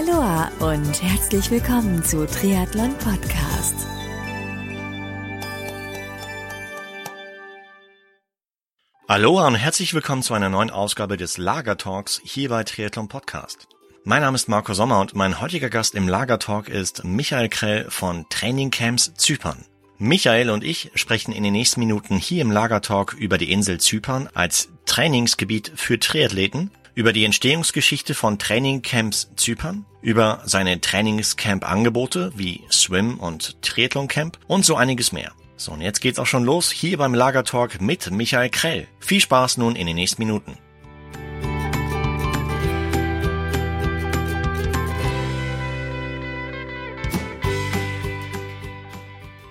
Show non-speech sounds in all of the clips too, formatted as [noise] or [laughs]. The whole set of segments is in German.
Aloha und herzlich willkommen zu Triathlon Podcast. Aloha und herzlich willkommen zu einer neuen Ausgabe des Lager Talks hier bei Triathlon Podcast. Mein Name ist Marco Sommer und mein heutiger Gast im Lager Talk ist Michael Krell von Training Camps Zypern. Michael und ich sprechen in den nächsten Minuten hier im Lager Talk über die Insel Zypern als Trainingsgebiet für Triathleten, über die Entstehungsgeschichte von Training Camps Zypern, über seine Trainingscamp-Angebote wie Swim und Triathlon Camp und so einiges mehr. So, und jetzt geht's auch schon los hier beim Lagertalk mit Michael Krell. Viel Spaß nun in den nächsten Minuten.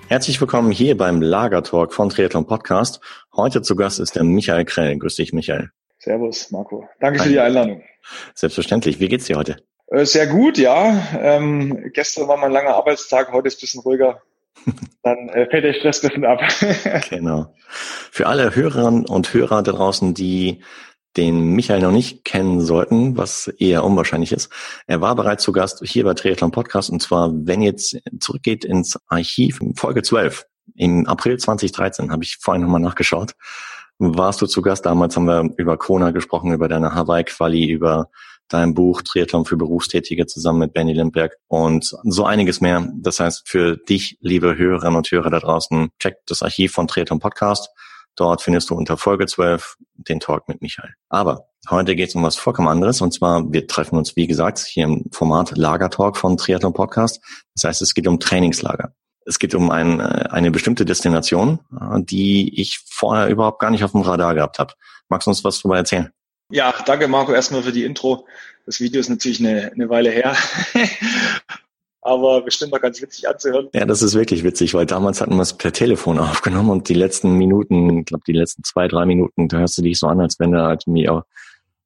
Herzlich willkommen hier beim Lagertalk von Triathlon Podcast. Heute zu Gast ist der Michael Krell. Grüß dich, Michael. Servus, Marco. Danke Hi. für die Einladung. Selbstverständlich. Wie geht's dir heute? Äh, sehr gut, ja. Ähm, gestern war mein langer Arbeitstag, heute ist ein bisschen ruhiger [laughs] dann äh, fällt der Stress ein bisschen ab. [laughs] genau. Für alle Hörerinnen und Hörer da draußen, die den Michael noch nicht kennen sollten, was eher unwahrscheinlich ist. Er war bereits zu Gast hier bei Triathlon Podcast und zwar, wenn jetzt zurückgeht ins Archiv, Folge 12, im April 2013, habe ich vorhin nochmal nachgeschaut, warst du zu Gast. Damals haben wir über Kona gesprochen, über deine Hawaii-Quali, über dein Buch Triathlon für Berufstätige zusammen mit Benny Lindberg und so einiges mehr. Das heißt, für dich, liebe Hörerinnen und Hörer da draußen, check das Archiv von Triathlon Podcast. Dort findest du unter Folge 12 den Talk mit Michael. Aber heute geht es um was vollkommen anderes. Und zwar, wir treffen uns, wie gesagt, hier im Format Lagertalk von Triathlon Podcast. Das heißt, es geht um Trainingslager. Es geht um ein, äh, eine bestimmte Destination, äh, die ich vorher überhaupt gar nicht auf dem Radar gehabt habe. Magst du uns was darüber erzählen? Ja, danke Marco erstmal für die Intro. Das Video ist natürlich eine, eine Weile her. [laughs] aber bestimmt noch ganz witzig anzuhören. Ja, das ist wirklich witzig, weil damals hatten wir es per Telefon aufgenommen und die letzten Minuten, ich glaube die letzten zwei, drei Minuten, da hörst du dich so an, als wenn du halt mir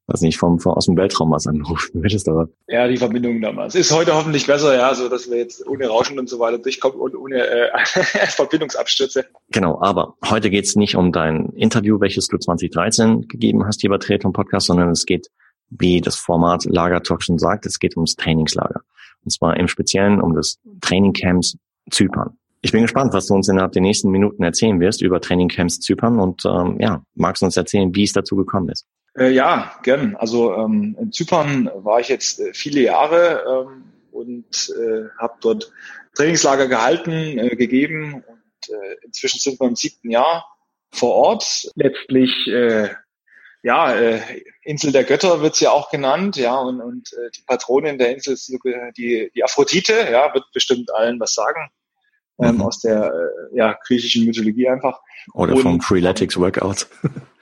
weiß nicht, vom, vom aus dem Weltraum was anrufen [laughs] würdest, aber. Ja, die Verbindung damals. Ist heute hoffentlich besser, ja, so dass wir jetzt ohne Rauschen und so weiter durchkommen und ohne äh, [laughs] Verbindungsabstürze. Genau, aber heute geht's nicht um dein Interview, welches du 2013 gegeben hast hier bei Triathlon Podcast, sondern es geht, wie das Format Lagertalk schon sagt, es geht ums Trainingslager. Und zwar im Speziellen um das Trainingcamps Zypern. Ich bin gespannt, was du uns innerhalb der nächsten Minuten erzählen wirst über Trainingcamps Zypern und ähm, ja, magst du uns erzählen, wie es dazu gekommen ist? Äh, ja, gern. Also ähm, in Zypern war ich jetzt äh, viele Jahre ähm, und äh, habe dort Trainingslager gehalten, äh, gegeben und äh, inzwischen sind wir im siebten Jahr vor Ort. Letztlich äh, ja, äh, Insel der Götter wird's ja auch genannt, ja, und, und äh, die Patronin der Insel ist die, die Aphrodite, ja, wird bestimmt allen was sagen, ähm, mhm. aus der äh, ja, griechischen Mythologie einfach. Oder und, vom Freeletics Workout. [laughs]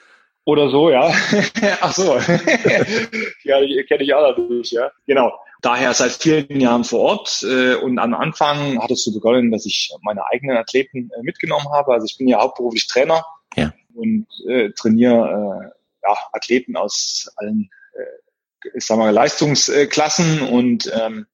Oder so, ja. [laughs] Ach so. [laughs] ja, kenne ich auch natürlich, ja. Genau. Daher seit vielen Jahren vor Ort äh, und am Anfang hat es so begonnen, dass ich meine eigenen Athleten äh, mitgenommen habe. Also ich bin ja hauptberuflich Trainer ja. und äh, trainiere äh, ja, Athleten aus allen, äh, ich sag mal, Leistungsklassen und ähm,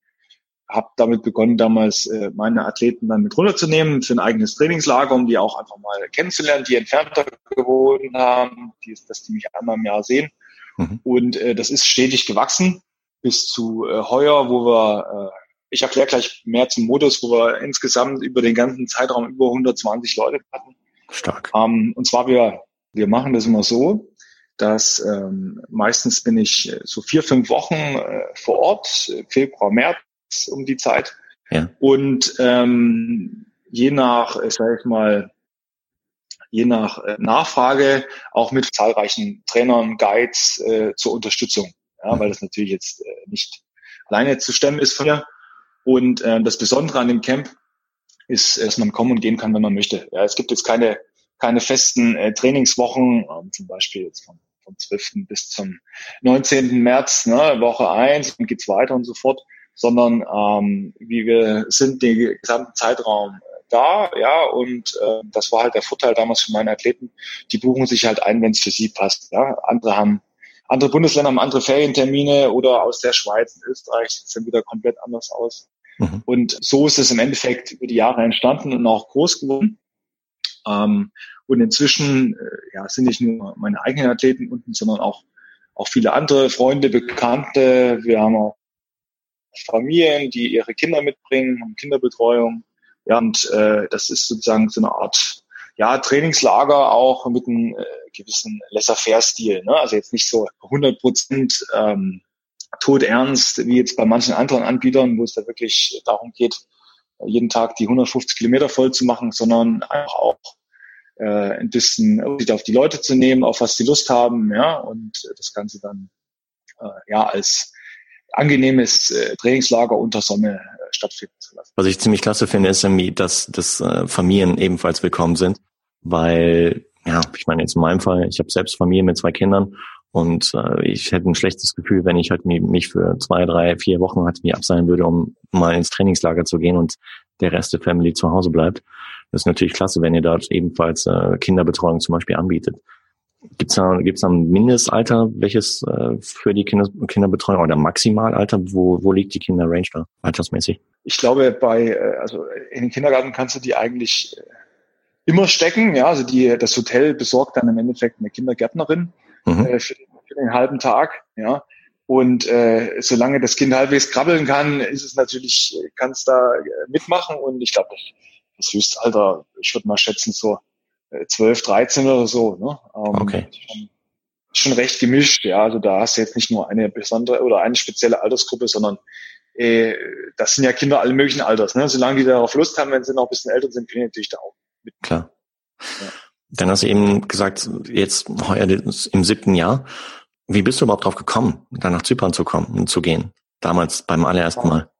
habe damit begonnen, damals äh, meine Athleten dann mit runterzunehmen für ein eigenes Trainingslager, um die auch einfach mal kennenzulernen, die entfernter gewohnt haben, die, dass die mich einmal im Jahr sehen. Mhm. Und äh, das ist stetig gewachsen bis zu äh, heuer, wo wir, äh, ich erkläre gleich mehr zum Modus, wo wir insgesamt über den ganzen Zeitraum über 120 Leute hatten. Stark. Ähm, und zwar wir, wir machen das immer so, dass ähm, meistens bin ich äh, so vier, fünf Wochen äh, vor Ort, Februar, März, um die Zeit. Ja. Und ähm, je nach, sag ich mal, je nach äh, Nachfrage auch mit zahlreichen Trainern, Guides äh, zur Unterstützung, ja, mhm. weil das natürlich jetzt äh, nicht alleine zu stemmen ist von mir. Und äh, das Besondere an dem Camp ist, dass man kommen und gehen kann, wenn man möchte. Ja, es gibt jetzt keine keine festen äh, Trainingswochen, ähm, zum Beispiel jetzt vom, vom 12. bis zum 19. März, ne, Woche eins und geht's weiter und so fort sondern ähm, wie wir sind den gesamten Zeitraum da, ja, und äh, das war halt der Vorteil damals für meine Athleten, die buchen sich halt ein, wenn es für sie passt. Ja. Andere haben, andere Bundesländer haben andere Ferientermine oder aus der Schweiz und Österreich sehen wieder komplett anders aus. Mhm. Und so ist es im Endeffekt über die Jahre entstanden und auch groß geworden. Ähm, und inzwischen äh, ja, sind nicht nur meine eigenen Athleten unten, sondern auch, auch viele andere Freunde, Bekannte. Wir haben auch Familien, die ihre Kinder mitbringen, haben Kinderbetreuung. Ja, und äh, das ist sozusagen so eine Art ja, Trainingslager auch mit einem äh, gewissen Laissez-faire-Stil. Ne? Also jetzt nicht so 100 Prozent ähm, todernst wie jetzt bei manchen anderen Anbietern, wo es da wirklich darum geht, jeden Tag die 150 Kilometer voll zu machen, sondern einfach auch äh, ein bisschen auf die Leute zu nehmen, auf was sie Lust haben, ja, und das Ganze dann äh, ja als angenehmes äh, Trainingslager unter Sonne äh, stattfinden zu lassen. Was ich ziemlich klasse finde, ist, dass, dass äh, Familien ebenfalls willkommen sind, weil, ja, ich meine jetzt in meinem Fall, ich habe selbst Familie mit zwei Kindern und äh, ich hätte ein schlechtes Gefühl, wenn ich halt mich für zwei, drei, vier Wochen halt wie abseilen würde, um mal ins Trainingslager zu gehen und der Rest der Family zu Hause bleibt. Das ist natürlich klasse, wenn ihr dort ebenfalls äh, Kinderbetreuung zum Beispiel anbietet. Gibt's da, gibt's da ein Mindestalter, welches äh, für die Kinder, Kinderbetreuung oder Maximalalter, wo, wo liegt die Kinderrange da, altersmäßig? Ich glaube, bei, äh, also in den Kindergarten kannst du die eigentlich äh, immer stecken. Ja, also die, das Hotel besorgt dann im Endeffekt eine Kindergärtnerin mhm. äh, für, den, für den halben Tag. Ja, und äh, solange das Kind halbwegs krabbeln kann, ist es natürlich, kann es da äh, mitmachen. Und ich glaube, das, das Höchstalter, ich würde mal schätzen, so 12, 13 oder so. Ne? Ähm, okay. Schon, schon recht gemischt, ja. Also da hast du jetzt nicht nur eine besondere oder eine spezielle Altersgruppe, sondern äh, das sind ja Kinder allen möglichen Alters. Ne? Solange die darauf Lust haben, wenn sie noch ein bisschen älter sind, können die natürlich da auch mit. Klar. Ja. Dann hast du eben gesagt, jetzt heuer im siebten Jahr. Wie bist du überhaupt drauf gekommen, da nach Zypern zu kommen und zu gehen? Damals beim allerersten Mal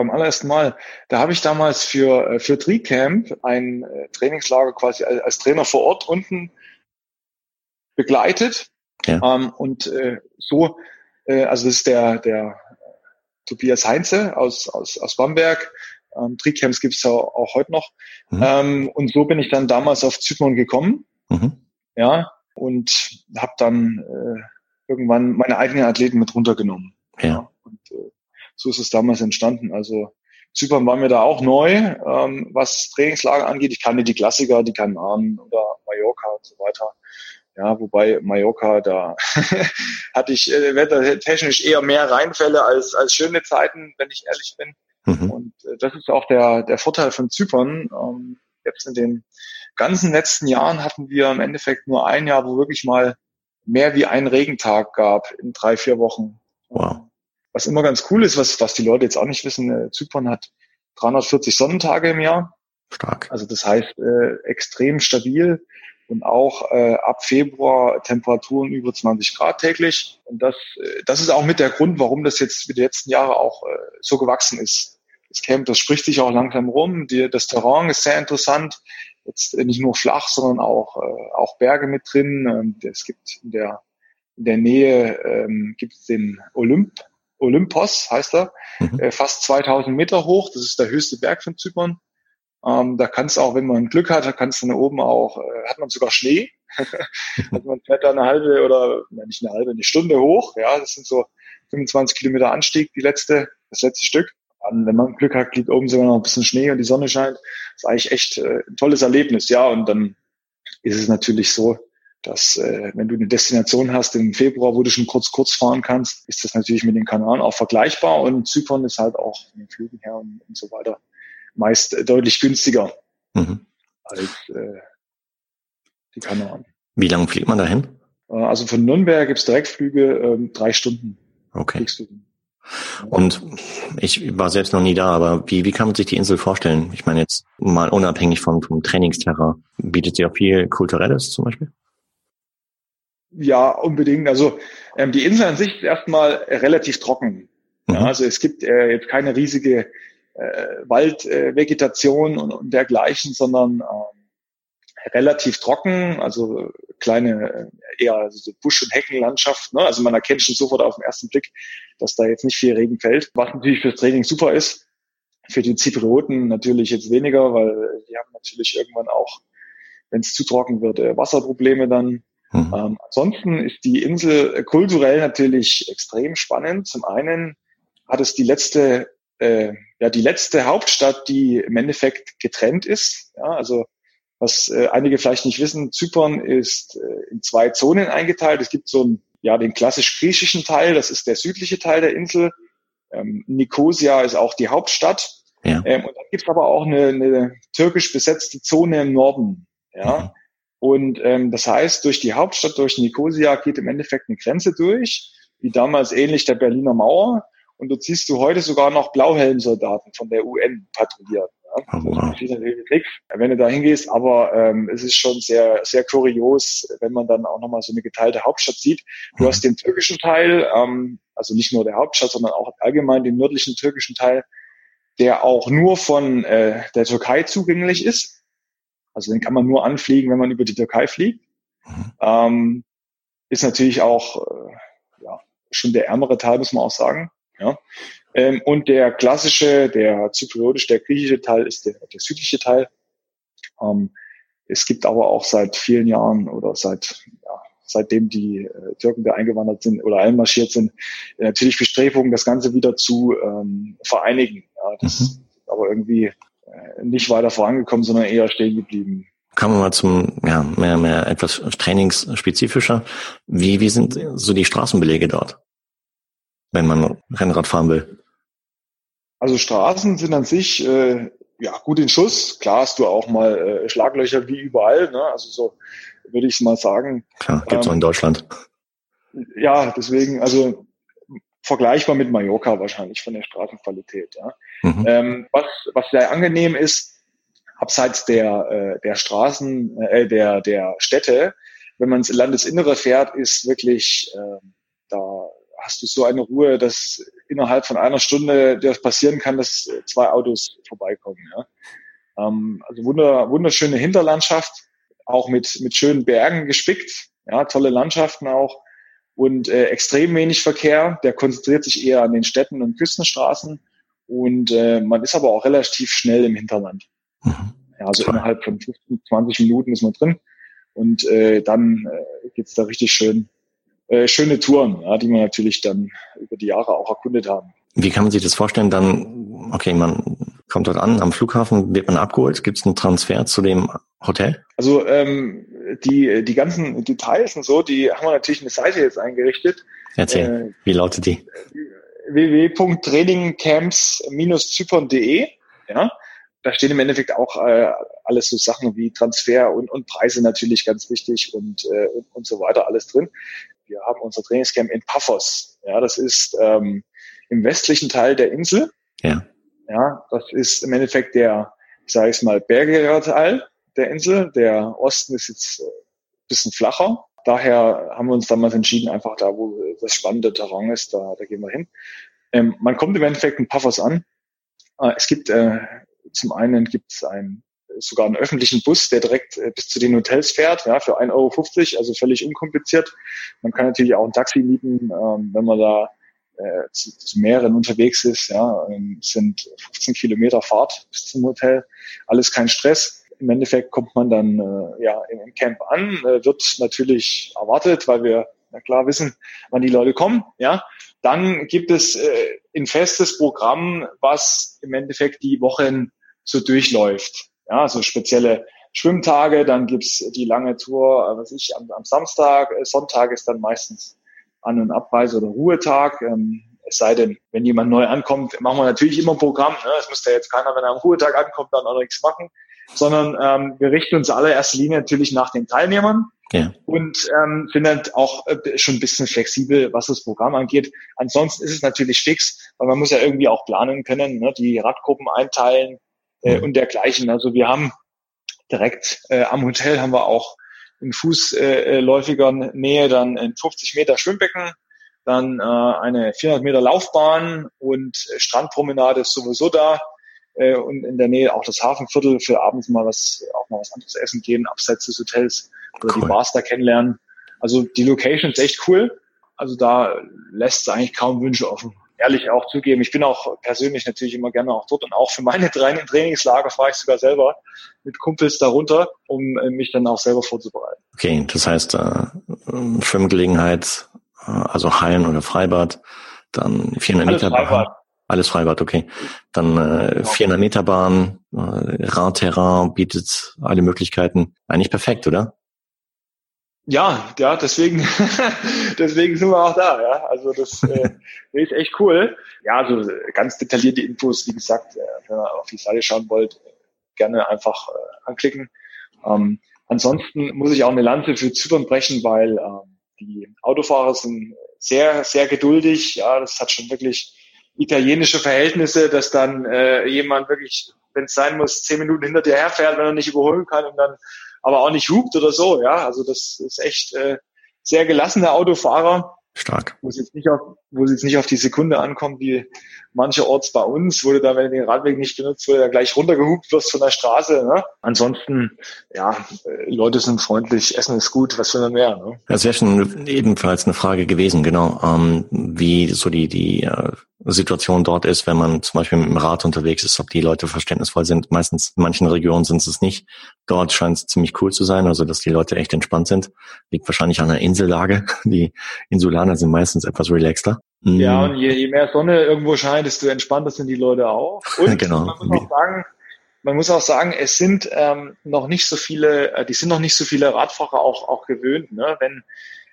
beim allerersten Mal. Da habe ich damals für, äh, für Tricamp ein äh, Trainingslager quasi als, als Trainer vor Ort unten begleitet. Ja. Ähm, und äh, so, äh, also das ist der, der Tobias Heinze aus, aus, aus Bamberg. Ähm, Tricamps gibt es auch, auch heute noch. Mhm. Ähm, und so bin ich dann damals auf Zypern gekommen. Mhm. Ja, und habe dann äh, irgendwann meine eigenen Athleten mit runtergenommen. Ja. ja und, äh, so ist es damals entstanden. Also Zypern war mir da auch neu, ähm, was Trainingslager angeht. Ich kannte die Klassiker, die Kanaren oder Mallorca und so weiter. Ja, wobei Mallorca, da [laughs] hatte ich äh, wettertechnisch eher mehr Reinfälle als, als schöne Zeiten, wenn ich ehrlich bin. Mhm. Und äh, das ist auch der, der Vorteil von Zypern. Ähm, jetzt in den ganzen letzten Jahren hatten wir im Endeffekt nur ein Jahr, wo wirklich mal mehr wie ein Regentag gab in drei, vier Wochen. Wow was immer ganz cool ist, was, was die Leute jetzt auch nicht wissen, äh, Zypern hat 340 Sonnentage im Jahr. Stark. Also das heißt äh, extrem stabil und auch äh, ab Februar Temperaturen über 20 Grad täglich. Und das, äh, das ist auch mit der Grund, warum das jetzt für die letzten Jahre auch äh, so gewachsen ist. Das Camp, das spricht sich auch langsam rum. Die, das Terrain ist sehr interessant. Jetzt äh, nicht nur flach, sondern auch, äh, auch Berge mit drin. Ähm, es gibt in der, in der Nähe ähm, gibt es den Olymp, Olympos heißt er, mhm. äh, fast 2000 Meter hoch. Das ist der höchste Berg von Zypern. Ähm, da kannst du auch, wenn man Glück hat, kannst du da oben auch, äh, hat man sogar Schnee. [laughs] also man fährt da eine halbe oder nicht eine halbe, eine Stunde hoch. Ja, das sind so 25 Kilometer Anstieg, die letzte, das letzte Stück. Und wenn man Glück hat, liegt oben sogar noch ein bisschen Schnee und die Sonne scheint. Das ist eigentlich echt äh, ein tolles Erlebnis, ja. Und dann ist es natürlich so, dass äh, wenn du eine Destination hast im Februar, wo du schon kurz kurz fahren kannst, ist das natürlich mit den Kanaren auch vergleichbar und Zypern ist halt auch von den Flügen her und, und so weiter meist äh, deutlich günstiger mhm. als äh, die Kanaren. Wie lange fliegt man dahin? Äh, also von Nürnberg gibt's Direktflüge, äh, drei Stunden. Okay. Und ich war selbst noch nie da, aber wie, wie kann man sich die Insel vorstellen? Ich meine jetzt mal unabhängig vom, vom Trainingsterrain. Bietet sie auch viel Kulturelles zum Beispiel? Ja, unbedingt. Also ähm, die Insel an sich ist erstmal relativ trocken. Mhm. Ja, also es gibt äh, jetzt keine riesige äh, Waldvegetation äh, und, und dergleichen, sondern äh, relativ trocken, also kleine äh, eher so Busch- und Heckenlandschaft. Ne? Also man erkennt schon sofort auf den ersten Blick, dass da jetzt nicht viel Regen fällt, was natürlich fürs Training super ist. Für die Zyprioten natürlich jetzt weniger, weil die haben natürlich irgendwann auch, wenn es zu trocken wird, äh, Wasserprobleme dann. Mhm. Ähm, ansonsten ist die Insel kulturell natürlich extrem spannend. Zum einen hat es die letzte, äh, ja, die letzte Hauptstadt, die im Endeffekt getrennt ist. Ja, also was äh, einige vielleicht nicht wissen, Zypern ist äh, in zwei Zonen eingeteilt. Es gibt so einen, ja, den klassisch griechischen Teil, das ist der südliche Teil der Insel. Ähm, Nicosia ist auch die Hauptstadt. Ja. Ähm, und dann gibt es aber auch eine, eine türkisch besetzte Zone im Norden. Ja. Mhm. Und ähm, das heißt, durch die Hauptstadt, durch Nicosia geht im Endeffekt eine Grenze durch, wie damals ähnlich der Berliner Mauer. Und dort siehst du heute sogar noch Blauhelmsoldaten von der UN patrouillieren. Ja. Oh, wow. wenn du da hingehst, aber ähm, es ist schon sehr, sehr kurios, wenn man dann auch nochmal so eine geteilte Hauptstadt sieht. Du mhm. hast den türkischen Teil, ähm, also nicht nur der Hauptstadt, sondern auch allgemein den nördlichen türkischen Teil, der auch nur von äh, der Türkei zugänglich ist. Also den kann man nur anfliegen, wenn man über die Türkei fliegt. Mhm. Ähm, ist natürlich auch äh, ja, schon der ärmere Teil, muss man auch sagen. Ja. Ähm, und der klassische, der zypriotische, der griechische Teil ist der, der südliche Teil. Ähm, es gibt aber auch seit vielen Jahren oder seit ja, seitdem die äh, Türken da eingewandert sind oder einmarschiert sind, natürlich Bestrebungen, das Ganze wieder zu ähm, vereinigen. Ja, das mhm. ist aber irgendwie nicht weiter vorangekommen, sondern eher stehen geblieben. Kommen wir mal zum, ja, mehr, mehr etwas trainingsspezifischer. Wie, wie sind so die Straßenbelege dort, wenn man Rennrad fahren will? Also Straßen sind an sich äh, ja gut in Schuss. Klar hast du auch mal äh, Schlaglöcher wie überall. Ne? Also so würde ich mal sagen. Klar, gibt's ähm, auch in Deutschland. Ja, deswegen, also vergleichbar mit Mallorca wahrscheinlich von der Straßenqualität. Ja. Mhm. Ähm, was, was sehr angenehm ist, abseits der, äh, der Straßen, äh, der, der Städte, wenn man ins Landesinnere fährt, ist wirklich, äh, da hast du so eine Ruhe, dass innerhalb von einer Stunde das passieren kann, dass zwei Autos vorbeikommen. Ja. Ähm, also wunder, wunderschöne Hinterlandschaft, auch mit, mit schönen Bergen gespickt, ja, tolle Landschaften auch und äh, extrem wenig Verkehr. Der konzentriert sich eher an den Städten und Küstenstraßen und äh, man ist aber auch relativ schnell im Hinterland. Mhm. Ja, also Toll. innerhalb von 15, 20 Minuten ist man drin und äh, dann äh, geht's da richtig schön äh, schöne Touren, ja, die wir natürlich dann über die Jahre auch erkundet haben. Wie kann man sich das vorstellen? Dann, okay, man kommt dort an, am Flughafen wird man abgeholt. Gibt es einen Transfer zu dem Hotel? Also ähm, die, die ganzen Details und so, die haben wir natürlich eine Seite jetzt eingerichtet. Erzähl, äh, wie lautet die? www.trainingcamps-zypern.de ja, da stehen im Endeffekt auch äh, alles so Sachen wie Transfer und, und Preise natürlich ganz wichtig und, äh, und, und so weiter alles drin. Wir haben unser Trainingscamp in Paphos. Ja, das ist ähm, im westlichen Teil der Insel. Ja. Ja, das ist im Endeffekt der, ich sage es mal, bergigere Teil der Insel. Der Osten ist jetzt ein bisschen flacher. Daher haben wir uns damals entschieden, einfach da, wo das spannende Terrain ist, da, da gehen wir hin. Ähm, man kommt im Endeffekt in Paphos an. Äh, es gibt äh, zum einen gibt es ein sogar einen öffentlichen Bus, der direkt äh, bis zu den Hotels fährt, ja, für 1,50 Euro, also völlig unkompliziert. Man kann natürlich auch ein Taxi mieten, ähm, wenn man da äh, zu, zu mehreren unterwegs ist. Ja, ähm, sind 15 Kilometer Fahrt bis zum Hotel, alles kein Stress. Im Endeffekt kommt man dann äh, ja im Camp an, äh, wird natürlich erwartet, weil wir na klar wissen, wann die Leute kommen. Ja, dann gibt es äh, ein festes Programm, was im Endeffekt die Wochen so durchläuft. Ja, so spezielle Schwimmtage, dann gibt's die lange Tour, äh, was ich, am, am Samstag, äh, Sonntag ist dann meistens An- und Abreise oder Ruhetag. Ähm, es sei denn, wenn jemand neu ankommt, machen wir natürlich immer ein Programm. Ne? Es muss ja jetzt keiner, wenn er am Ruhetag ankommt, dann auch nichts machen, sondern ähm, wir richten uns allererster Linie natürlich nach den Teilnehmern ja. und ähm, sind dann auch äh, schon ein bisschen flexibel, was das Programm angeht. Ansonsten ist es natürlich fix, weil man muss ja irgendwie auch planen können, ne? die Radgruppen einteilen, äh, und dergleichen. Also wir haben direkt äh, am Hotel haben wir auch in fußläufiger Nähe dann ein 50 Meter Schwimmbecken, dann äh, eine 400 Meter Laufbahn und Strandpromenade ist sowieso da äh, und in der Nähe auch das Hafenviertel für abends mal was auch mal was anderes essen gehen abseits des Hotels oder cool. die Bars da kennenlernen. Also die Location ist echt cool. Also da lässt es eigentlich kaum Wünsche offen ehrlich auch zugeben, ich bin auch persönlich natürlich immer gerne auch dort und auch für meine [laughs] Trainingslager fahre ich sogar selber mit Kumpels darunter, um äh, mich dann auch selber vorzubereiten. Okay, das heißt äh, Schwimmgelegenheit, äh, also Hallen oder Freibad, dann 400 Alles Meter Freibad. Alles Freibad, okay. Dann äh, genau. 400 Meter Bahn, äh, Radterrain bietet alle Möglichkeiten. Eigentlich perfekt, oder? Ja, ja, deswegen, [laughs] deswegen sind wir auch da, ja. Also das äh, [laughs] ist echt cool. Ja, also ganz detaillierte Infos, wie gesagt, äh, wenn ihr auf die Seite schauen wollt, gerne einfach äh, anklicken. Ähm, ansonsten muss ich auch eine Lanze für Zypern brechen, weil ähm, die Autofahrer sind sehr, sehr geduldig. Ja, das hat schon wirklich italienische Verhältnisse, dass dann äh, jemand wirklich, wenn es sein muss, zehn Minuten hinter dir herfährt, wenn er nicht überholen kann und dann aber auch nicht hupt oder so. Ja, also das ist echt äh, sehr gelassene Autofahrer. Stark. Wo es jetzt nicht auf, wo es jetzt nicht auf die Sekunde ankommt, wie mancherorts bei uns, wo du da, wenn du den Radweg nicht benutzt, wo du da gleich runtergehupt wirst von der Straße. Ne? Ansonsten, ja, äh, Leute sind freundlich, Essen ist gut, was will man mehr. Ne? Das wäre schon ebenfalls eine Frage gewesen, genau, ähm, wie so die, die äh, Situation dort ist, wenn man zum Beispiel mit dem Rad unterwegs ist, ob die Leute verständnisvoll sind. Meistens in manchen Regionen sind es nicht. Dort scheint es ziemlich cool zu sein, also dass die Leute echt entspannt sind. Liegt wahrscheinlich an der Insellage. [laughs] Die Insulaner sind meistens etwas relaxter. Ja, mm. und je, je mehr Sonne irgendwo scheint, desto entspannter sind die Leute auch. [laughs] Und genau. man muss auch sagen, man muss auch sagen, es sind ähm, noch nicht so viele, äh, die sind noch nicht so viele Radfahrer auch, auch gewöhnt. Ne? Wenn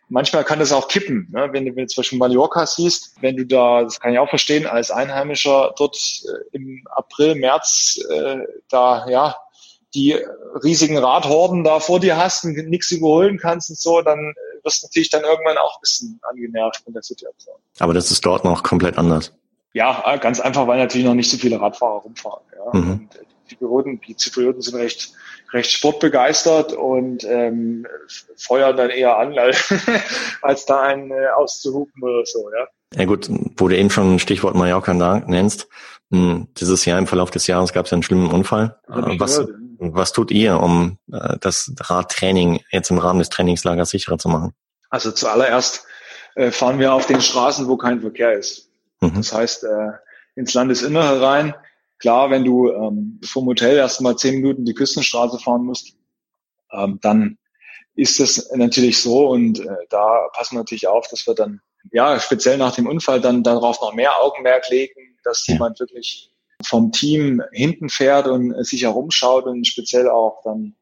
manchmal kann das auch kippen. Ne? Wenn, du, wenn du zum Beispiel Mallorca siehst, wenn du da, das kann ich auch verstehen, als Einheimischer dort äh, im April, März äh, da ja die riesigen Radhorden da vor dir hast und nichts überholen kannst und so, dann wirst du natürlich dann irgendwann auch ein bisschen angenervt von der Situation. Aber das ist dort noch komplett anders. Ja, ganz einfach, weil natürlich noch nicht so viele Radfahrer rumfahren. Ja. Mhm. Und die Zyprioten, die Zyprioten sind recht recht sportbegeistert und ähm, feuern dann eher an, als, [laughs] als da einen äh, auszuhupen oder so, ja. Ja gut, wo du eben schon Stichwort Mallorca nennst, hm, dieses Jahr im Verlauf des Jahres gab es einen schlimmen Unfall. Was, was tut ihr, um äh, das Radtraining jetzt im Rahmen des Trainingslagers sicherer zu machen? Also zuallererst äh, fahren wir auf den Straßen, wo kein Verkehr ist. Mhm. Das heißt, äh, ins Landesinnere rein Klar, wenn du ähm, vom Hotel erstmal zehn Minuten die Küstenstraße fahren musst, ähm, dann ist es natürlich so und äh, da passen wir natürlich auf, dass wir dann ja speziell nach dem Unfall dann darauf noch mehr Augenmerk legen, dass jemand wirklich vom Team hinten fährt und äh, sich herumschaut und speziell auch dann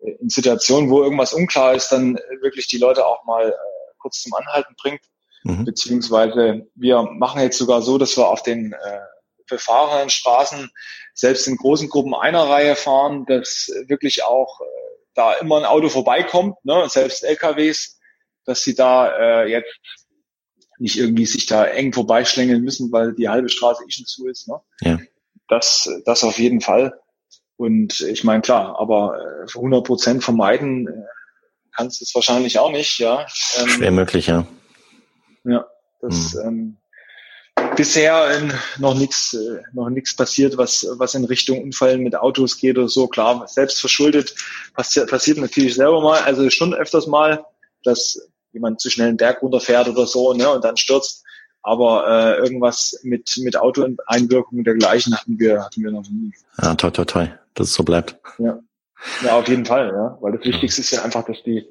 äh, in Situationen, wo irgendwas unklar ist, dann wirklich die Leute auch mal äh, kurz zum Anhalten bringt. Mhm. Beziehungsweise wir machen jetzt sogar so, dass wir auf den äh, befahrenen Straßen selbst in großen Gruppen einer Reihe fahren, dass wirklich auch äh, da immer ein Auto vorbeikommt, ne, selbst LKWs, dass sie da äh, jetzt nicht irgendwie sich da eng vorbeischlängeln müssen, weil die halbe Straße eh schon zu ist. Ne? Ja. Das, das auf jeden Fall. Und ich meine, klar, aber äh, 100 Prozent vermeiden äh, kannst du es wahrscheinlich auch nicht, ja. Ähm, Schwer möglich, ja. Ja, das, hm. ähm, bisher noch nichts äh, noch nichts passiert, was was in Richtung Unfällen mit Autos geht oder so. Klar, selbst verschuldet passiert, passiert natürlich selber mal, also schon öfters mal, dass jemand zu schnell einen Berg runterfährt oder so, ne, und dann stürzt. Aber äh, irgendwas mit mit Autoeinwirkung dergleichen hatten wir hatten wir noch nie. Ja, toi toi toi, dass es so bleibt. Ja. Ja, auf jeden Fall, ja. Weil das Wichtigste ist ja einfach, dass die,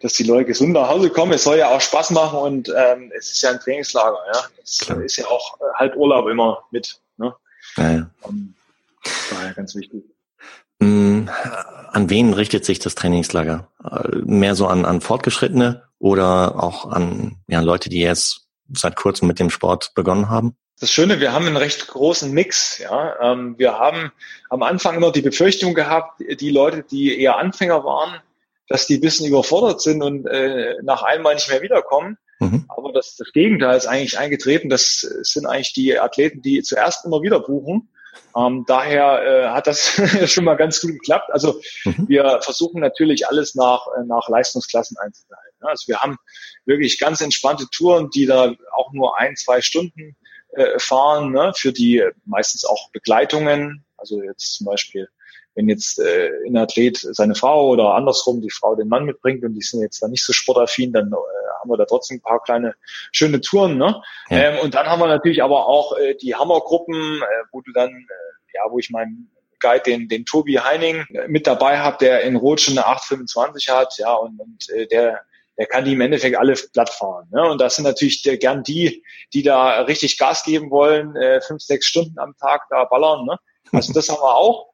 dass die Leute gesund nach Hause kommen. Es soll ja auch Spaß machen und ähm, es ist ja ein Trainingslager, ja. Das Klar. ist ja auch äh, halb Urlaub immer mit. Ne? Ja, ja. Um, daher ganz wichtig. Mm, an wen richtet sich das Trainingslager? Äh, mehr so an, an Fortgeschrittene oder auch an ja, Leute, die jetzt seit kurzem mit dem Sport begonnen haben? Das Schöne, wir haben einen recht großen Mix. Ja, ähm, wir haben am Anfang immer die Befürchtung gehabt, die Leute, die eher Anfänger waren, dass die ein bisschen überfordert sind und äh, nach einmal nicht mehr wiederkommen. Mhm. Aber das, das Gegenteil ist eigentlich eingetreten. Das sind eigentlich die Athleten, die zuerst immer wieder buchen. Ähm, daher äh, hat das [laughs] schon mal ganz gut geklappt. Also mhm. wir versuchen natürlich alles nach, äh, nach Leistungsklassen einzuteilen. Also wir haben wirklich ganz entspannte Touren, die da auch nur ein, zwei Stunden äh, fahren, ne, für die meistens auch Begleitungen. Also jetzt zum Beispiel, wenn jetzt äh, ein Athlet seine Frau oder andersrum die Frau den Mann mitbringt und die sind jetzt da nicht so sportaffin, dann äh, haben wir da trotzdem ein paar kleine schöne Touren. Ne? Ja. Ähm, und dann haben wir natürlich aber auch äh, die Hammergruppen, äh, wo du dann, äh, ja, wo ich meinen Guide, den, den Tobi Heining, äh, mit dabei habe, der in Rot schon eine 825 hat, ja, und, und äh, der der kann die im Endeffekt alle platt fahren. Ne? Und das sind natürlich der, gern die, die da richtig Gas geben wollen, äh, fünf, sechs Stunden am Tag da ballern. Ne? Also das haben wir auch.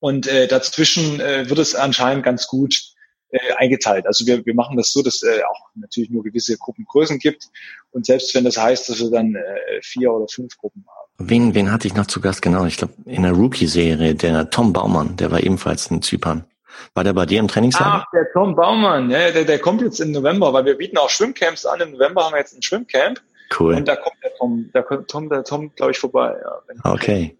Und äh, dazwischen äh, wird es anscheinend ganz gut äh, eingeteilt. Also wir, wir machen das so, dass äh, auch natürlich nur gewisse Gruppengrößen gibt und selbst wenn das heißt, dass wir dann äh, vier oder fünf Gruppen haben. Wen, wen hatte ich noch zu Gast? Genau, ich glaube in der Rookie-Serie, der Tom Baumann, der war ebenfalls in Zypern. War der bei dir im Trainingslager? Ach, der Tom Baumann, ja, der, der kommt jetzt im November, weil wir bieten auch Schwimmcamps an. Im November haben wir jetzt ein Schwimmcamp. Cool. Und da kommt der Tom, der Tom, der Tom, glaube ich, vorbei. Ja, okay.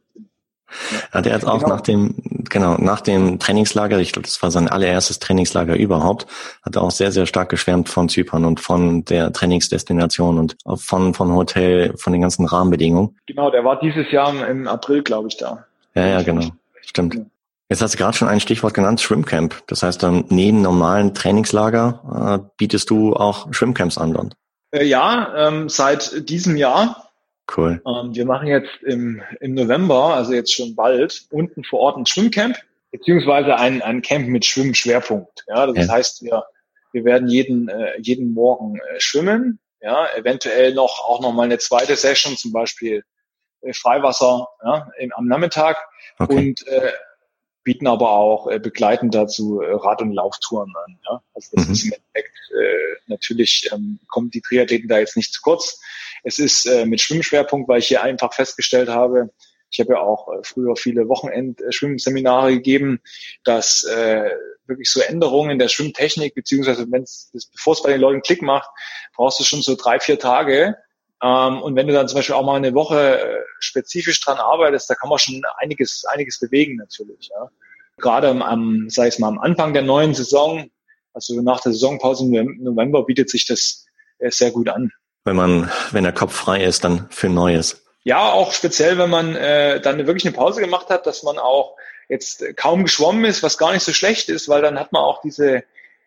Ja, der hat auch genau. nach dem, genau, nach dem Trainingslager, ich glaube, das war sein allererstes Trainingslager überhaupt, hat er auch sehr, sehr stark geschwärmt von Zypern und von der Trainingsdestination und von, von Hotel, von den ganzen Rahmenbedingungen. Genau, der war dieses Jahr im April, glaube ich, da. Ja, ja, genau. Stimmt. Jetzt hast du gerade schon ein Stichwort genannt, Schwimmcamp. Das heißt, dann neben normalen Trainingslager äh, bietest du auch Schwimmcamps an dann? Äh, ja, ähm, seit diesem Jahr Cool. Ähm, wir machen jetzt im, im November, also jetzt schon bald, unten vor Ort ein Schwimmcamp, beziehungsweise ein, ein Camp mit Schwimmschwerpunkt. Ja, das ja. heißt, wir, wir werden jeden, äh, jeden Morgen äh, schwimmen, ja, eventuell noch auch noch mal eine zweite Session, zum Beispiel äh, Freiwasser ja, im, am Nachmittag okay. und äh, bieten aber auch äh, begleitend dazu äh, Rad- und Lauftouren an. Ja? Also das mhm. ist im Endeffekt äh, natürlich ähm, kommen die Triathleten da jetzt nicht zu kurz. Es ist äh, mit Schwimmschwerpunkt, weil ich hier einfach festgestellt habe, ich habe ja auch äh, früher viele Wochenend-Schwimmseminare gegeben, dass äh, wirklich so Änderungen in der Schwimmtechnik, beziehungsweise wenn es, bevor es bei den Leuten Klick macht, brauchst du schon so drei, vier Tage. Ähm, und wenn du dann zum Beispiel auch mal eine Woche äh, spezifisch dran arbeitest, da kann man schon einiges, einiges bewegen natürlich. Ja. Gerade am, am, sag ich mal, am Anfang der neuen Saison, also nach der Saisonpause im November, bietet sich das äh, sehr gut an wenn man, wenn der Kopf frei ist, dann für Neues. Ja, auch speziell, wenn man äh, dann wirklich eine Pause gemacht hat, dass man auch jetzt kaum geschwommen ist, was gar nicht so schlecht ist, weil dann hat man auch diese,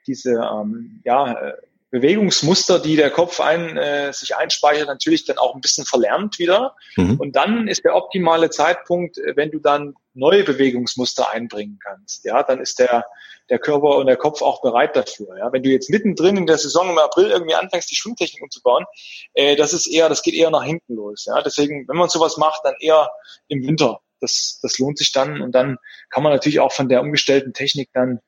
diese ähm, ja, äh, Bewegungsmuster, die der Kopf ein, äh, sich einspeichert, natürlich dann auch ein bisschen verlernt wieder. Mhm. Und dann ist der optimale Zeitpunkt, äh, wenn du dann neue Bewegungsmuster einbringen kannst. Ja, dann ist der, der Körper und der Kopf auch bereit dafür. Ja, wenn du jetzt mittendrin in der Saison im April irgendwie anfängst, die Schwimmtechnik umzubauen, äh, das ist eher, das geht eher nach hinten los. Ja, deswegen, wenn man sowas macht, dann eher im Winter. Das, das lohnt sich dann und dann kann man natürlich auch von der umgestellten Technik dann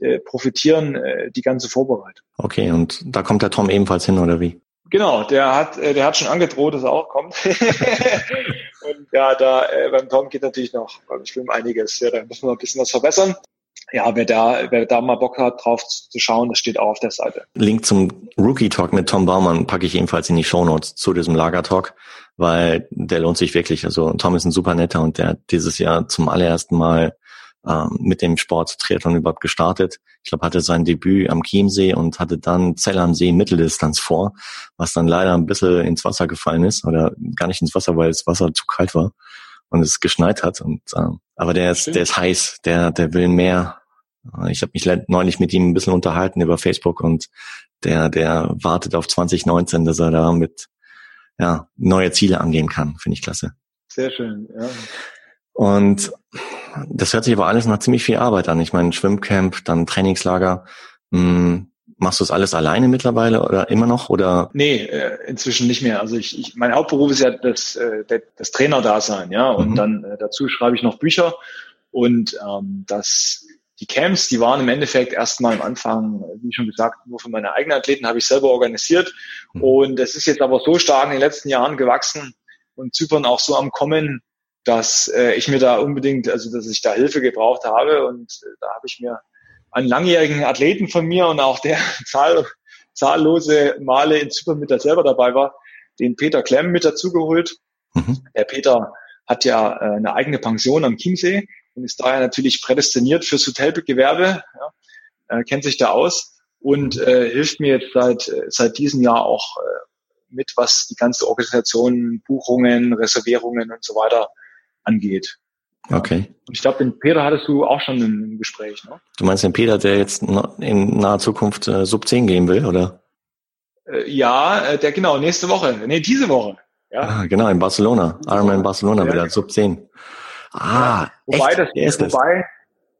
äh, profitieren, äh, die ganze Vorbereitung. Okay, und da kommt der Tom ebenfalls hin, oder wie? Genau, der hat, äh, der hat schon angedroht, dass er auch kommt. [laughs] und ja, da äh, beim Tom geht natürlich noch beim Schwimmen einiges. Ja, da müssen wir ein bisschen was verbessern ja, wer da, wer da mal Bock hat, drauf zu schauen, das steht auch auf der Seite. Link zum Rookie Talk mit Tom Baumann packe ich ebenfalls in die Show Notes zu diesem Lagertalk, weil der lohnt sich wirklich. Also Tom ist ein super netter und der hat dieses Jahr zum allerersten Mal ähm, mit dem Sport Triathlon überhaupt gestartet. Ich glaube, hatte sein Debüt am Chiemsee und hatte dann Zell am See Mitteldistanz vor, was dann leider ein bisschen ins Wasser gefallen ist oder gar nicht ins Wasser, weil das Wasser zu kalt war und es geschneit hat. Und ähm, aber der ist, der ist heiß, der, der will mehr. Ich habe mich neulich mit ihm ein bisschen unterhalten über Facebook und der, der wartet auf 2019, dass er da mit ja, neue Ziele angehen kann. Finde ich klasse. Sehr schön, ja. Und das hört sich aber alles nach ziemlich viel Arbeit an. Ich meine, Schwimmcamp, dann Trainingslager. Mh, hm, Machst du das alles alleine mittlerweile oder immer noch? Oder? Nee, äh, inzwischen nicht mehr. Also ich, ich mein Hauptberuf ist ja das, äh, das Trainer-Dasein, ja. Und mhm. dann äh, dazu schreibe ich noch Bücher. Und ähm, das, die Camps, die waren im Endeffekt erstmal am Anfang, wie schon gesagt, nur für meine eigenen Athleten habe ich selber organisiert. Mhm. Und es ist jetzt aber so stark in den letzten Jahren gewachsen und Zypern auch so am Kommen, dass äh, ich mir da unbedingt, also dass ich da Hilfe gebraucht habe. Und äh, da habe ich mir einen langjährigen Athleten von mir und auch der [laughs] zahl, zahllose Male in Zypern mit der selber dabei war, den Peter Klemm mit dazugeholt. Mhm. Der Peter hat ja äh, eine eigene Pension am Chiemsee und ist daher natürlich prädestiniert fürs Hotelgewerbe, ja, äh, kennt sich da aus und äh, hilft mir jetzt seit, äh, seit diesem Jahr auch äh, mit, was die ganze Organisation, Buchungen, Reservierungen und so weiter angeht. Okay. Ich glaube, den Peter hattest du auch schon im Gespräch, ne? Du meinst den Peter, der jetzt in naher Zukunft äh, Sub 10 gehen will, oder? Äh, ja, äh, der genau, nächste Woche. Nee, diese Woche. Ja. Ah, genau, in Barcelona. Ironman Barcelona ja, wieder, Sub 10. Ah, ja, wobei echt? das, der ist wobei,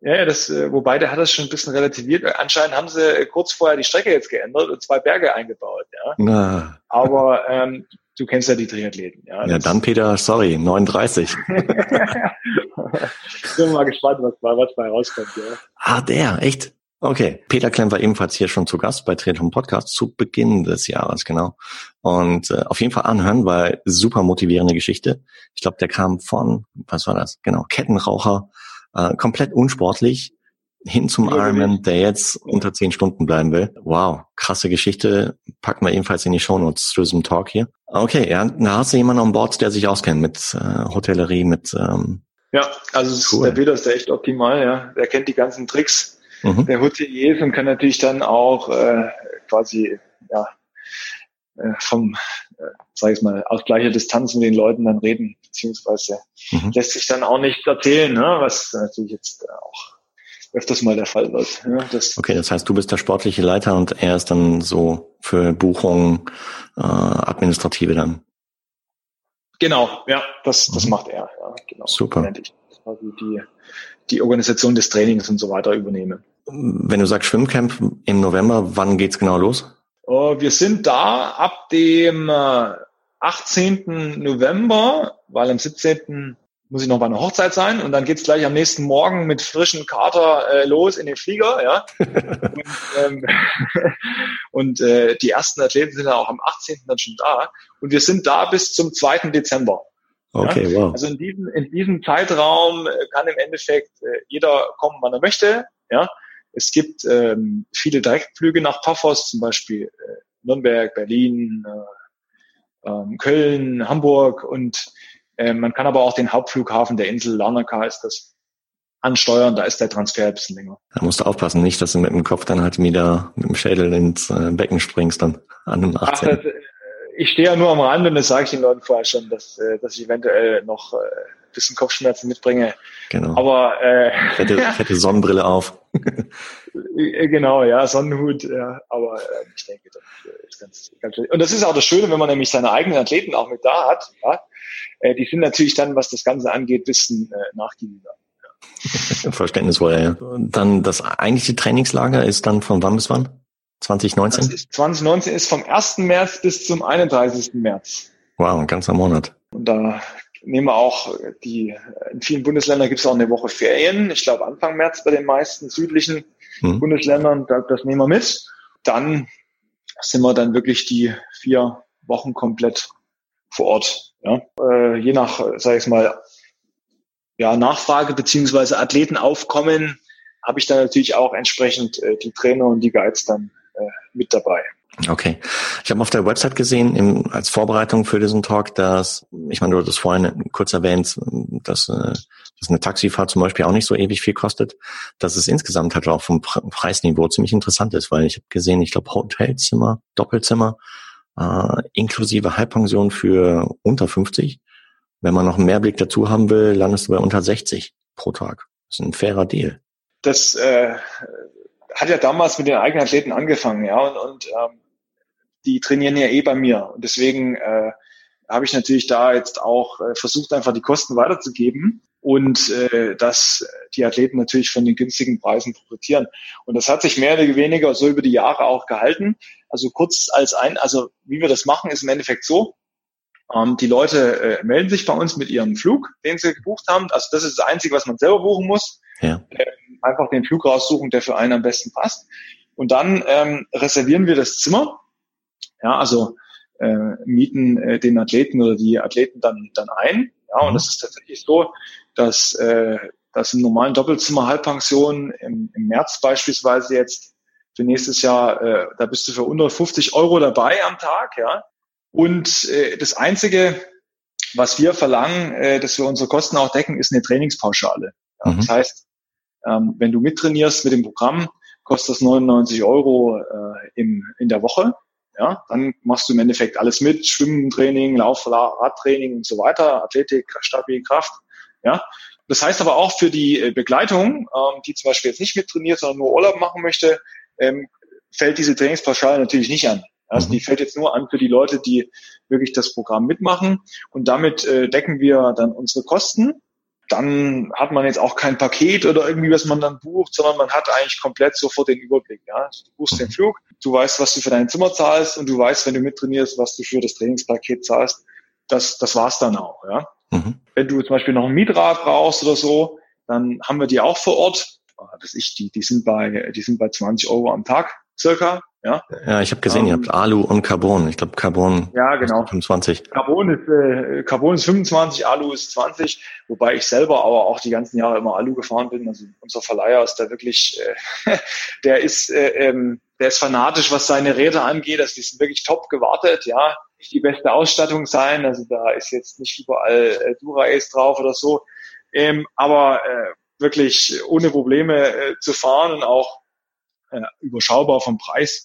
das. ja, das, äh, wobei der hat das schon ein bisschen relativiert. Anscheinend haben sie äh, kurz vorher die Strecke jetzt geändert und zwei Berge eingebaut, ja. Na. Aber ähm, du kennst ja die Triathleten. Ja, ja dann Peter, sorry, 39. ich [laughs] bin mal gespannt, was, was bei rauskommt. Ja. Ah, der, echt? Okay, Peter Klemm war ebenfalls hier schon zu Gast bei Triathlon Podcast zu Beginn des Jahres, genau. Und äh, auf jeden Fall anhören, weil super motivierende Geschichte. Ich glaube, der kam von, was war das? Genau, Kettenraucher, äh, komplett unsportlich, hin zum Ironman, der jetzt unter zehn Stunden bleiben will. Wow, krasse Geschichte. Packen wir ebenfalls in die Shownotes zu diesem Talk hier. Okay, ja, da hast du jemanden an Bord, der sich auskennt mit äh, Hotellerie, mit ähm, Ja, also cool. der Peter ist der echt optimal, ja. Der kennt die ganzen Tricks mhm. der Hoteliers und kann natürlich dann auch äh, quasi ja äh, vom, äh, sag ich mal, aus gleicher Distanz mit den Leuten dann reden, beziehungsweise mhm. lässt sich dann auch nicht erzählen, ne, was natürlich jetzt auch öfters mal der Fall wird. Ja, das okay, das heißt, du bist der sportliche Leiter und er ist dann so für Buchungen, äh, Administrative dann. Genau, ja, das, das mhm. macht er. Ja, genau. Super. Also die, die Organisation des Trainings und so weiter übernehme. Wenn du sagst Schwimmcamp im November, wann geht's genau los? Uh, wir sind da ab dem äh, 18. November, weil am 17 muss ich noch bei einer Hochzeit sein und dann geht's gleich am nächsten Morgen mit frischen Kater äh, los in den Flieger, ja. [laughs] und, ähm, [laughs] und äh, die ersten Athleten sind dann auch am 18. dann schon da und wir sind da bis zum 2. Dezember. Okay, ja? wow. Also in diesem, in diesem Zeitraum äh, kann im Endeffekt äh, jeder kommen, wann er möchte, ja. Es gibt ähm, viele Direktflüge nach Paphos, zum Beispiel äh, Nürnberg, Berlin, äh, ähm, Köln, Hamburg und äh, man kann aber auch den Hauptflughafen der Insel Larnaca ist das ansteuern, da ist der Transfer ein bisschen länger. Da musst du aufpassen, nicht, dass du mit dem Kopf dann halt wieder mit dem Schädel ins äh, Becken springst dann an dem 18. Ach, das, äh, ich stehe ja nur am Rand und das sage ich den Leuten vorher schon, dass, äh, dass ich eventuell noch äh, ein bisschen Kopfschmerzen mitbringe. Genau. Aber äh, fette, fette Sonnenbrille auf. [laughs] genau, ja, Sonnenhut, ja, aber äh, ich denke, das ist ganz, ganz Und das ist auch das Schöne, wenn man nämlich seine eigenen Athleten auch mit da hat, ja, äh, die sind natürlich dann, was das Ganze angeht, bisschen äh, nachgiebiger. Ja. [laughs] Verständnisvoll, ja. Dann das eigentliche Trainingslager ist dann von wann bis wann? 2019? Ist, 2019 ist vom 1. März bis zum 31. März. Wow, ein ganzer Monat. Und da nehmen wir auch die, in vielen Bundesländern gibt es auch eine Woche Ferien. Ich glaube Anfang März bei den meisten südlichen hm. Bundesländern, das nehmen wir mit. Dann sind wir dann wirklich die vier Wochen komplett vor Ort. Ja? Äh, je nach, sage ich mal, ja, Nachfrage beziehungsweise Athletenaufkommen habe ich dann natürlich auch entsprechend äh, die Trainer und die Guides dann äh, mit dabei. Okay. Ich habe auf der Website gesehen, im, als Vorbereitung für diesen Talk, dass, ich meine, du hattest vorhin kurz erwähnt, dass, äh, dass eine Taxifahrt zum Beispiel auch nicht so ewig viel kostet, dass es insgesamt halt auch vom Preisniveau ziemlich interessant ist, weil ich habe gesehen, ich glaube Hotelzimmer, Doppelzimmer, äh, inklusive Halbpension für unter 50. Wenn man noch einen Mehrblick dazu haben will, landest du bei unter 60 pro Tag. Das ist ein fairer Deal. Das äh, hat ja damals mit den eigenen Athleten angefangen, ja, und, und ähm, die trainieren ja eh bei mir. Und deswegen äh, habe ich natürlich da jetzt auch äh, versucht, einfach die Kosten weiterzugeben und äh, dass die Athleten natürlich von den günstigen Preisen profitieren. Und das hat sich mehr oder weniger so über die Jahre auch gehalten. Also kurz als ein, also wie wir das machen, ist im Endeffekt so. Ähm, die Leute äh, melden sich bei uns mit ihrem Flug, den sie gebucht haben. Also das ist das Einzige, was man selber buchen muss. Ja. Äh, einfach den Flug raussuchen, der für einen am besten passt. Und dann ähm, reservieren wir das Zimmer. Ja, also äh, mieten äh, den Athleten oder die Athleten dann dann ein. Ja, und mhm. das ist tatsächlich so, dass äh, dass im normalen Doppelzimmer Halbpension im, im März beispielsweise jetzt für nächstes Jahr, äh, da bist du für unter 50 Euro dabei am Tag, ja. Und äh, das Einzige, was wir verlangen, äh, dass wir unsere Kosten auch decken, ist eine Trainingspauschale. Ja, mhm. Das heißt, ähm, wenn du mittrainierst mit dem Programm, kostet das 99 Euro äh, im, in der Woche. Ja, dann machst du im Endeffekt alles mit, Schwimmtraining, Lauf, Radtraining und so weiter, Athletik, stabile Kraft. Ja, das heißt aber auch für die äh, Begleitung, ähm, die zum Beispiel jetzt nicht mittrainiert, sondern nur Urlaub machen möchte, ähm, fällt diese Trainingspauschale natürlich nicht an. Also mhm. die fällt jetzt nur an für die Leute, die wirklich das Programm mitmachen. Und damit äh, decken wir dann unsere Kosten dann hat man jetzt auch kein Paket oder irgendwie, was man dann bucht, sondern man hat eigentlich komplett sofort den Überblick. Ja? Du buchst den Flug, du weißt, was du für dein Zimmer zahlst und du weißt, wenn du mittrainierst, was du für das Trainingspaket zahlst. Das, das war's dann auch. Ja? Mhm. Wenn du zum Beispiel noch ein Mietrad brauchst oder so, dann haben wir die auch vor Ort. das ich, die, die sind bei, die sind bei 20 Euro am Tag circa. Ja, ja ich habe gesehen, um, ihr habt ähm, Alu und Carbon. Ich glaube, Carbon ja, genau. 25. Carbon ist, äh, Carbon ist 25, Alu ist 20, wobei ich selber aber auch die ganzen Jahre immer Alu gefahren bin. Also unser Verleiher ist da wirklich, äh, [laughs] der ist, äh, ähm, der ist fanatisch, was seine Räder angeht. Also die sind wirklich top gewartet, ja. Nicht die beste Ausstattung sein. Also da ist jetzt nicht überall äh, Dura-Ace drauf oder so. Ähm, aber äh, wirklich ohne Probleme äh, zu fahren und auch äh, überschaubar vom Preis.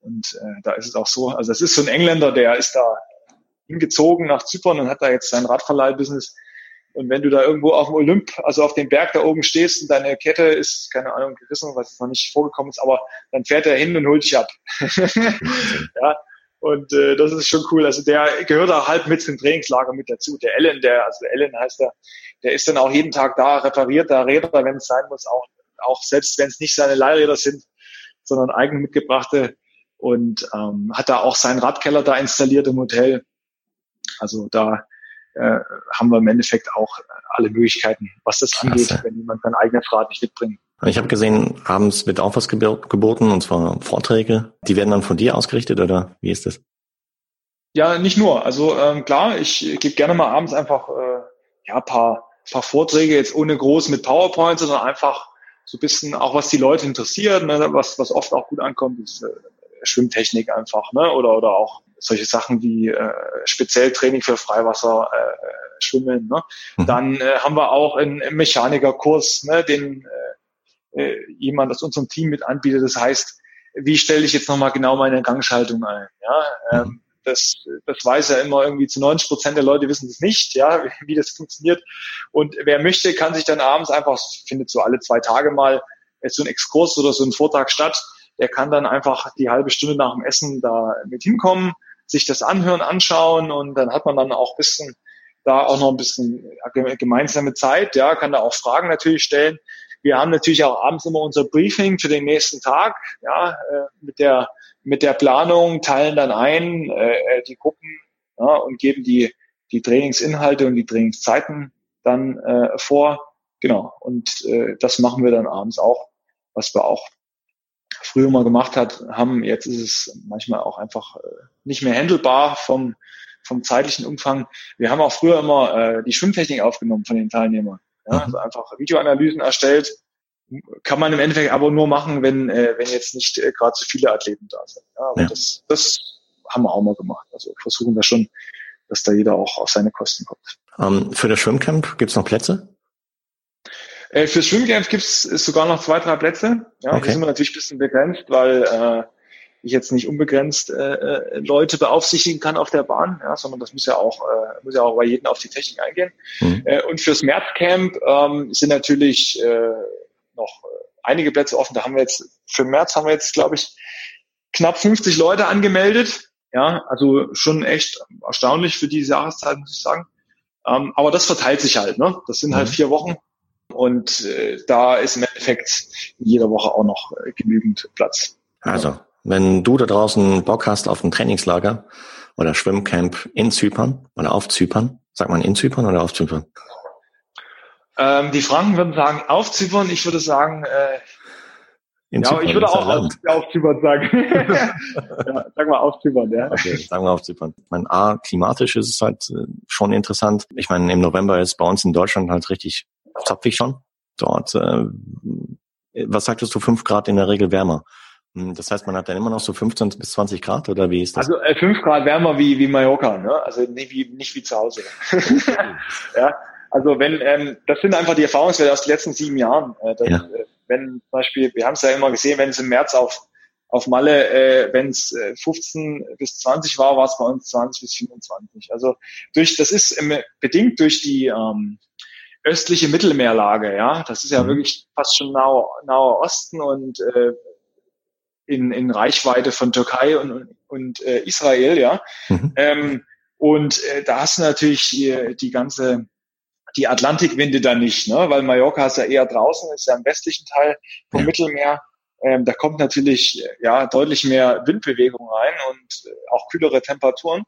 Und äh, da ist es auch so, also es ist so ein Engländer, der ist da hingezogen nach Zypern und hat da jetzt sein Radverleih-Business. Und wenn du da irgendwo auf dem Olymp, also auf dem Berg da oben stehst und deine Kette ist, keine Ahnung, gerissen, was noch nicht vorgekommen ist, aber dann fährt er hin und holt dich ab. [laughs] ja, und äh, das ist schon cool. Also der gehört auch halb mit zum Trainingslager mit dazu. Der Ellen, der, also Ellen heißt der, der ist dann auch jeden Tag da, repariert da Räder, wenn es sein muss, auch, auch selbst wenn es nicht seine Leihräder sind, sondern eigen mitgebrachte und ähm, hat da auch seinen Radkeller da installiert im Hotel. Also da äh, haben wir im Endeffekt auch alle Möglichkeiten, was das Klasse. angeht, wenn jemand sein eigenes Rad nicht mitbringt. Ich habe gesehen, abends wird auch was geboten, und zwar Vorträge. Die werden dann von dir ausgerichtet oder wie ist das? Ja, nicht nur. Also ähm, klar, ich gebe gerne mal abends einfach äh, ja paar paar Vorträge jetzt ohne groß mit PowerPoint, sondern einfach so ein bisschen auch was die Leute interessiert, ne, was was oft auch gut ankommt, ist äh, Schwimmtechnik einfach, ne? Oder oder auch solche Sachen wie äh, speziell Training für Freiwasser äh, schwimmen. Ne? Mhm. Dann äh, haben wir auch einen Mechanikerkurs, ne, den äh, äh, jemand aus unserem Team mit anbietet. Das heißt, wie stelle ich jetzt nochmal genau meine Gangschaltung ein? Ja, ähm, mhm. Das, das weiß ja immer irgendwie zu 90 Prozent der Leute wissen das nicht, ja, [laughs] wie das funktioniert. Und wer möchte, kann sich dann abends einfach, findet so alle zwei Tage mal so ein Exkurs oder so ein Vortrag statt, der kann dann einfach die halbe Stunde nach dem Essen da mit hinkommen, sich das anhören, anschauen und dann hat man dann auch bisschen da auch noch ein bisschen gemeinsame Zeit, ja, kann da auch Fragen natürlich stellen. Wir haben natürlich auch abends immer unser Briefing für den nächsten Tag, ja, äh, mit der mit der Planung, teilen dann ein äh, äh, die Gruppen ja, und geben die die Trainingsinhalte und die Trainingszeiten dann äh, vor. Genau. Und äh, das machen wir dann abends auch, was wir auch früher mal gemacht hat, haben. Jetzt ist es manchmal auch einfach äh, nicht mehr handelbar vom, vom zeitlichen Umfang. Wir haben auch früher immer äh, die Schwimmtechnik aufgenommen von den Teilnehmern. Ja, mhm. also einfach Videoanalysen erstellt. Kann man im Endeffekt aber nur machen, wenn, äh, wenn jetzt nicht äh, gerade so viele Athleten da sind. Ja, aber ja. Das, das haben wir auch mal gemacht. Also versuchen wir schon, dass da jeder auch auf seine Kosten kommt. Ähm, für das Schwimmcamp gibt es noch Plätze? Äh, fürs Schwimmcamp gibt es sogar noch zwei, drei Plätze. Ja, okay. hier sind wir natürlich ein bisschen begrenzt, weil äh, ich jetzt nicht unbegrenzt äh, äh, Leute beaufsichtigen kann auf der Bahn, ja, sondern das muss ja auch äh, muss ja auch bei jedem auf die Technik eingehen. Mhm. Äh, und fürs Märzcamp ähm, sind natürlich äh, noch äh, einige Plätze offen. Da haben wir jetzt für März haben wir jetzt glaube ich knapp 50 Leute angemeldet. Ja, also schon echt erstaunlich für diese Jahreszeit muss ich sagen. Ähm, aber das verteilt sich halt. Ne? Das sind halt mhm. vier Wochen. Und äh, da ist im Endeffekt in jeder Woche auch noch äh, genügend Platz. Also, wenn du da draußen Bock hast auf ein Trainingslager oder Schwimmcamp in Zypern oder auf Zypern, sagt man in Zypern oder auf Zypern? Ähm, die Franken würden sagen auf Zypern, ich würde sagen, äh, in ja, Zypern, ich würde auch auf, auf, Zypern sagen. [laughs] ja, sag mal auf Zypern, ja. Okay, sagen wir auf Zypern. Ich meine, A, klimatisch ist es halt äh, schon interessant. Ich meine, im November ist bei uns in Deutschland halt richtig zapfig schon. Dort, äh, was sagtest du, fünf Grad in der Regel wärmer? Hm, das heißt, man hat dann immer noch so 15 bis 20 Grad oder wie ist das? Also äh, 5 Grad wärmer wie, wie Mallorca, ne? Also nicht wie, nicht wie zu Hause. [laughs] ja, also wenn, ähm, das sind einfach die Erfahrungswerte aus den letzten sieben Jahren. Äh, dass, ja. äh, wenn zum Beispiel, wir haben es ja immer gesehen, wenn es im März auf, auf Malle, äh, wenn es äh, 15 bis 20 war, war es bei uns 20 bis 25. Also durch, das ist ähm, bedingt durch die ähm, östliche Mittelmeerlage, ja. Das ist ja mhm. wirklich fast schon nahe, nahe Osten und äh, in, in Reichweite von Türkei und, und, äh, Israel, ja. Mhm. Ähm, und äh, da hast du natürlich die, die ganze die Atlantikwinde da nicht, ne? weil Mallorca ist ja eher draußen, ist ja im westlichen Teil vom ja. Mittelmeer. Ähm, da kommt natürlich ja deutlich mehr Windbewegung rein und äh, auch kühlere Temperaturen.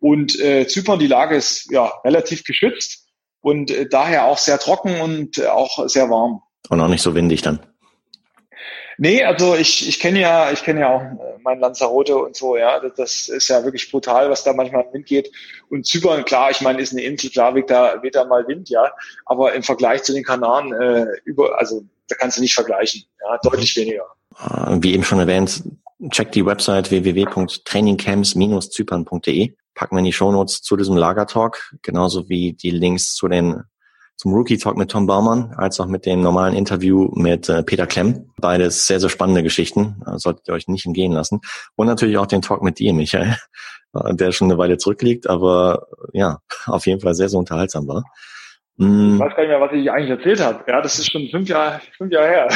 Und äh, Zypern, die Lage ist ja relativ geschützt und äh, daher auch sehr trocken und äh, auch sehr warm. Und auch nicht so windig dann. Nee, also ich, ich kenne ja, ich kenne ja auch äh, mein Lanzarote und so, ja. Das, ist ja wirklich brutal, was da manchmal Wind geht. Und Zypern, klar, ich meine, ist eine Insel, klar weht da, weht da mal Wind, ja. Aber im Vergleich zu den Kanaren, äh, über, also da kannst du nicht vergleichen, ja, deutlich weniger. Äh, wie eben schon erwähnt, check die Website www.trainingcamps-zypern.de. Packen wir in die Shownotes zu diesem Lagertalk, genauso wie die Links zu den zum Rookie Talk mit Tom Baumann, als auch mit dem normalen Interview mit äh, Peter Klemm. Beides sehr, sehr spannende Geschichten, äh, solltet ihr euch nicht entgehen lassen. Und natürlich auch den Talk mit dir, Michael, [laughs] äh, der schon eine Weile zurückliegt, aber ja, [laughs] auf jeden Fall sehr, sehr unterhaltsam war. Mm. Ich weiß gar nicht mehr, was ich eigentlich erzählt habe. Ja, das ist schon fünf Jahre, fünf Jahre her.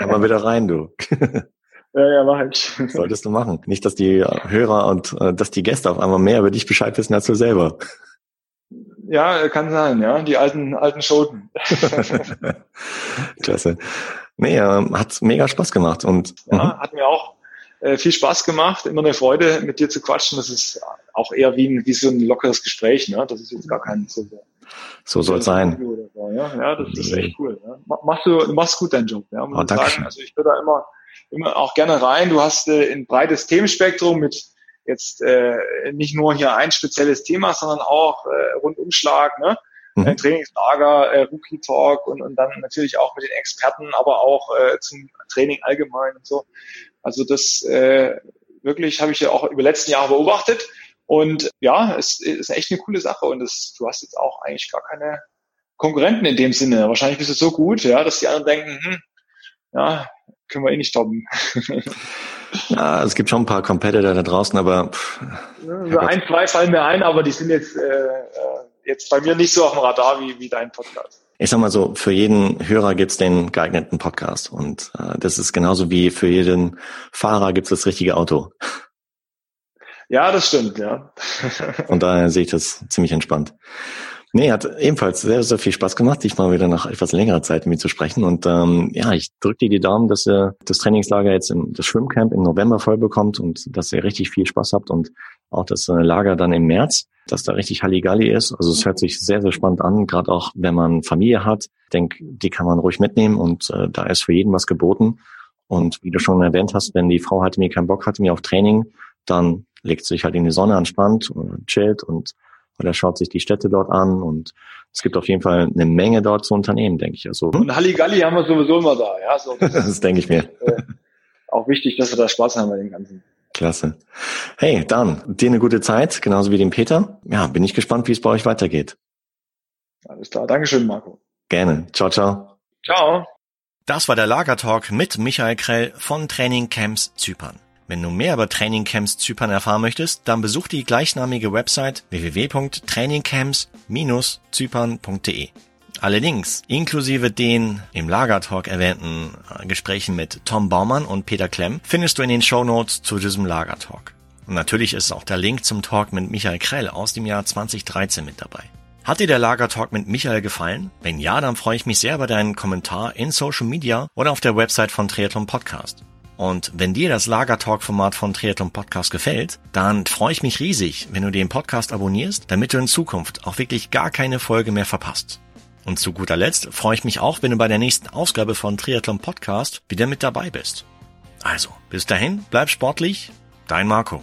Ja, mal wieder rein, du. [laughs] Ja, ja, mach ich. Solltest du machen. Nicht, dass die Hörer und äh, dass die Gäste auf einmal mehr über dich Bescheid wissen als du selber. Ja, kann sein, ja. Die alten, alten Schoten. [laughs] Klasse. Nee, hat mega Spaß gemacht und. Ja, mhm. hat mir auch äh, viel Spaß gemacht. Immer eine Freude, mit dir zu quatschen. Das ist auch eher wie, ein, wie so ein lockeres Gespräch, ne? Das ist jetzt gar kein so. So soll es sein. So, ja? ja, das ist echt cool. Ja? Machst du, machst gut deinen Job, ja, muss oh, sagen. Also ich würde da immer, immer auch gerne rein. Du hast äh, ein breites Themenspektrum mit jetzt äh, nicht nur hier ein spezielles Thema, sondern auch äh, Rundumschlag, ne? Mhm. Äh, Trainingslager, äh, Rookie Talk und, und dann natürlich auch mit den Experten, aber auch äh, zum Training allgemein und so. Also das äh, wirklich habe ich ja auch über letzten Jahre beobachtet und ja, es ist echt eine coole Sache und das, du hast jetzt auch eigentlich gar keine Konkurrenten in dem Sinne. Wahrscheinlich bist du so gut, ja, dass die anderen denken, hm, ja, können wir eh nicht stoppen. [laughs] Ja, es gibt schon ein paar Competitor da draußen, aber pff, also ein, zwei fallen mir ein, aber die sind jetzt, äh, äh, jetzt bei mir nicht so auf dem Radar wie, wie dein Podcast. Ich sag mal so, für jeden Hörer gibt's den geeigneten Podcast. Und äh, das ist genauso wie für jeden Fahrer gibt's das richtige Auto. Ja, das stimmt, ja. Und [laughs] daher sehe ich das ziemlich entspannt. Nee, hat ebenfalls sehr, sehr viel Spaß gemacht, dich mal wieder nach etwas längerer Zeit mit zu sprechen. Und ähm, ja, ich drücke dir die Daumen, dass ihr das Trainingslager jetzt im das Schwimmcamp im November voll bekommt und dass ihr richtig viel Spaß habt und auch das äh, Lager dann im März, dass da richtig Halligalli ist. Also es hört sich sehr, sehr spannend an, gerade auch wenn man Familie hat. Ich denke, die kann man ruhig mitnehmen und äh, da ist für jeden was geboten. Und wie du schon erwähnt hast, wenn die Frau halt mir keinen Bock hatte, mir auf Training, dann legt sie sich halt in die Sonne entspannt und chillt und oder schaut sich die Städte dort an und es gibt auf jeden Fall eine Menge dort zu unternehmen, denke ich. Also, und Halligalli haben wir sowieso immer da, ja. So, das, [laughs] das denke ich mir. Äh, auch wichtig, dass wir da Spaß haben bei dem Ganzen. Klasse. Hey, dann, dir eine gute Zeit, genauso wie dem Peter. Ja, bin ich gespannt, wie es bei euch weitergeht. Alles klar. Dankeschön, Marco. Gerne. Ciao, ciao. Ciao. Das war der Lagertalk mit Michael Krell von Training Camps Zypern. Wenn du mehr über Trainingcamps Zypern erfahren möchtest, dann besuch die gleichnamige Website www.trainingcamps-zypern.de. Alle Links, inklusive den im Lagertalk erwähnten äh, Gesprächen mit Tom Baumann und Peter Klemm, findest du in den Show Notes zu diesem Lagertalk. Und natürlich ist auch der Link zum Talk mit Michael Krell aus dem Jahr 2013 mit dabei. Hat dir der Lagertalk mit Michael gefallen? Wenn ja, dann freue ich mich sehr über deinen Kommentar in Social Media oder auf der Website von Triathlon Podcast. Und wenn dir das Lagertalk-Format von Triathlon Podcast gefällt, dann freue ich mich riesig, wenn du den Podcast abonnierst, damit du in Zukunft auch wirklich gar keine Folge mehr verpasst. Und zu guter Letzt freue ich mich auch, wenn du bei der nächsten Ausgabe von Triathlon Podcast wieder mit dabei bist. Also, bis dahin, bleib sportlich, dein Marco.